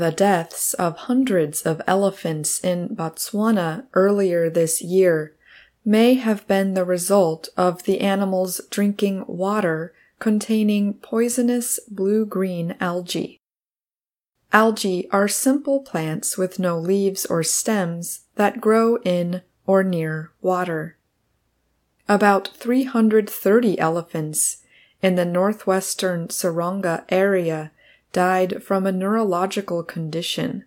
The deaths of hundreds of elephants in Botswana earlier this year may have been the result of the animals drinking water containing poisonous blue green algae. Algae are simple plants with no leaves or stems that grow in or near water. About 330 elephants in the northwestern Seronga area died from a neurological condition.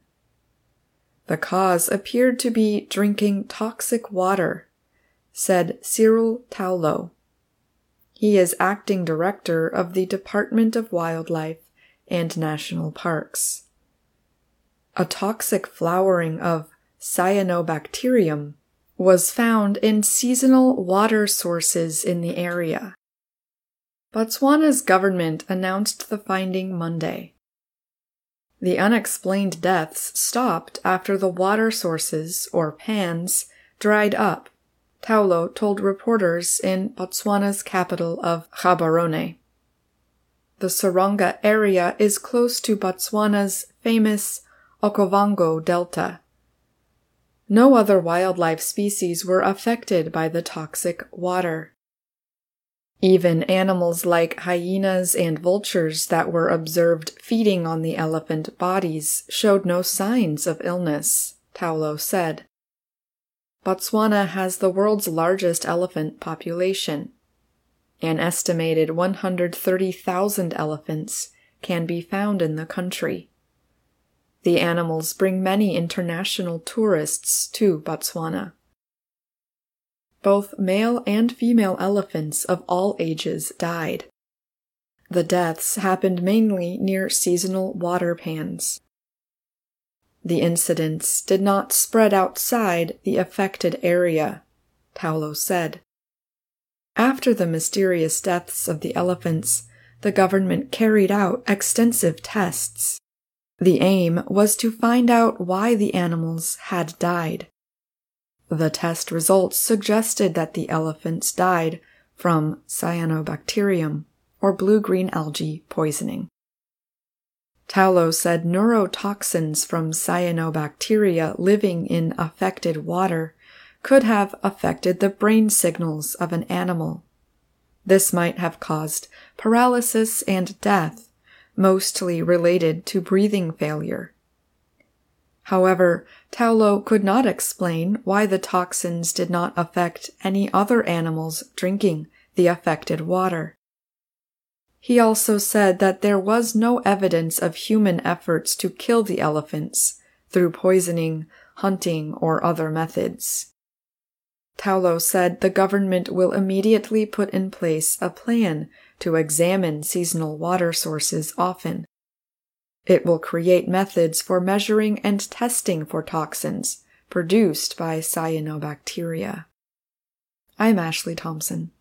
The cause appeared to be drinking toxic water, said Cyril Taolo. He is acting director of the Department of Wildlife and National Parks. A toxic flowering of cyanobacterium was found in seasonal water sources in the area. Botswana's government announced the finding Monday. The unexplained deaths stopped after the water sources, or pans, dried up, Taolo told reporters in Botswana's capital of Gaborone. The Seronga area is close to Botswana's famous Okavango Delta. No other wildlife species were affected by the toxic water. Even animals like hyenas and vultures that were observed feeding on the elephant bodies showed no signs of illness, Taolo said. Botswana has the world's largest elephant population. An estimated 130,000 elephants can be found in the country. The animals bring many international tourists to Botswana. Both male and female elephants of all ages died. The deaths happened mainly near seasonal water pans. The incidents did not spread outside the affected area, Taolo said. After the mysterious deaths of the elephants, the government carried out extensive tests. The aim was to find out why the animals had died. The test results suggested that the elephants died from cyanobacterium, or blue green algae poisoning. Taolo said neurotoxins from cyanobacteria living in affected water could have affected the brain signals of an animal. This might have caused paralysis and death, mostly related to breathing failure. However, Taolo could not explain why the toxins did not affect any other animals drinking the affected water. He also said that there was no evidence of human efforts to kill the elephants through poisoning, hunting, or other methods. Taolo said the government will immediately put in place a plan to examine seasonal water sources often it will create methods for measuring and testing for toxins produced by cyanobacteria. I'm Ashley Thompson.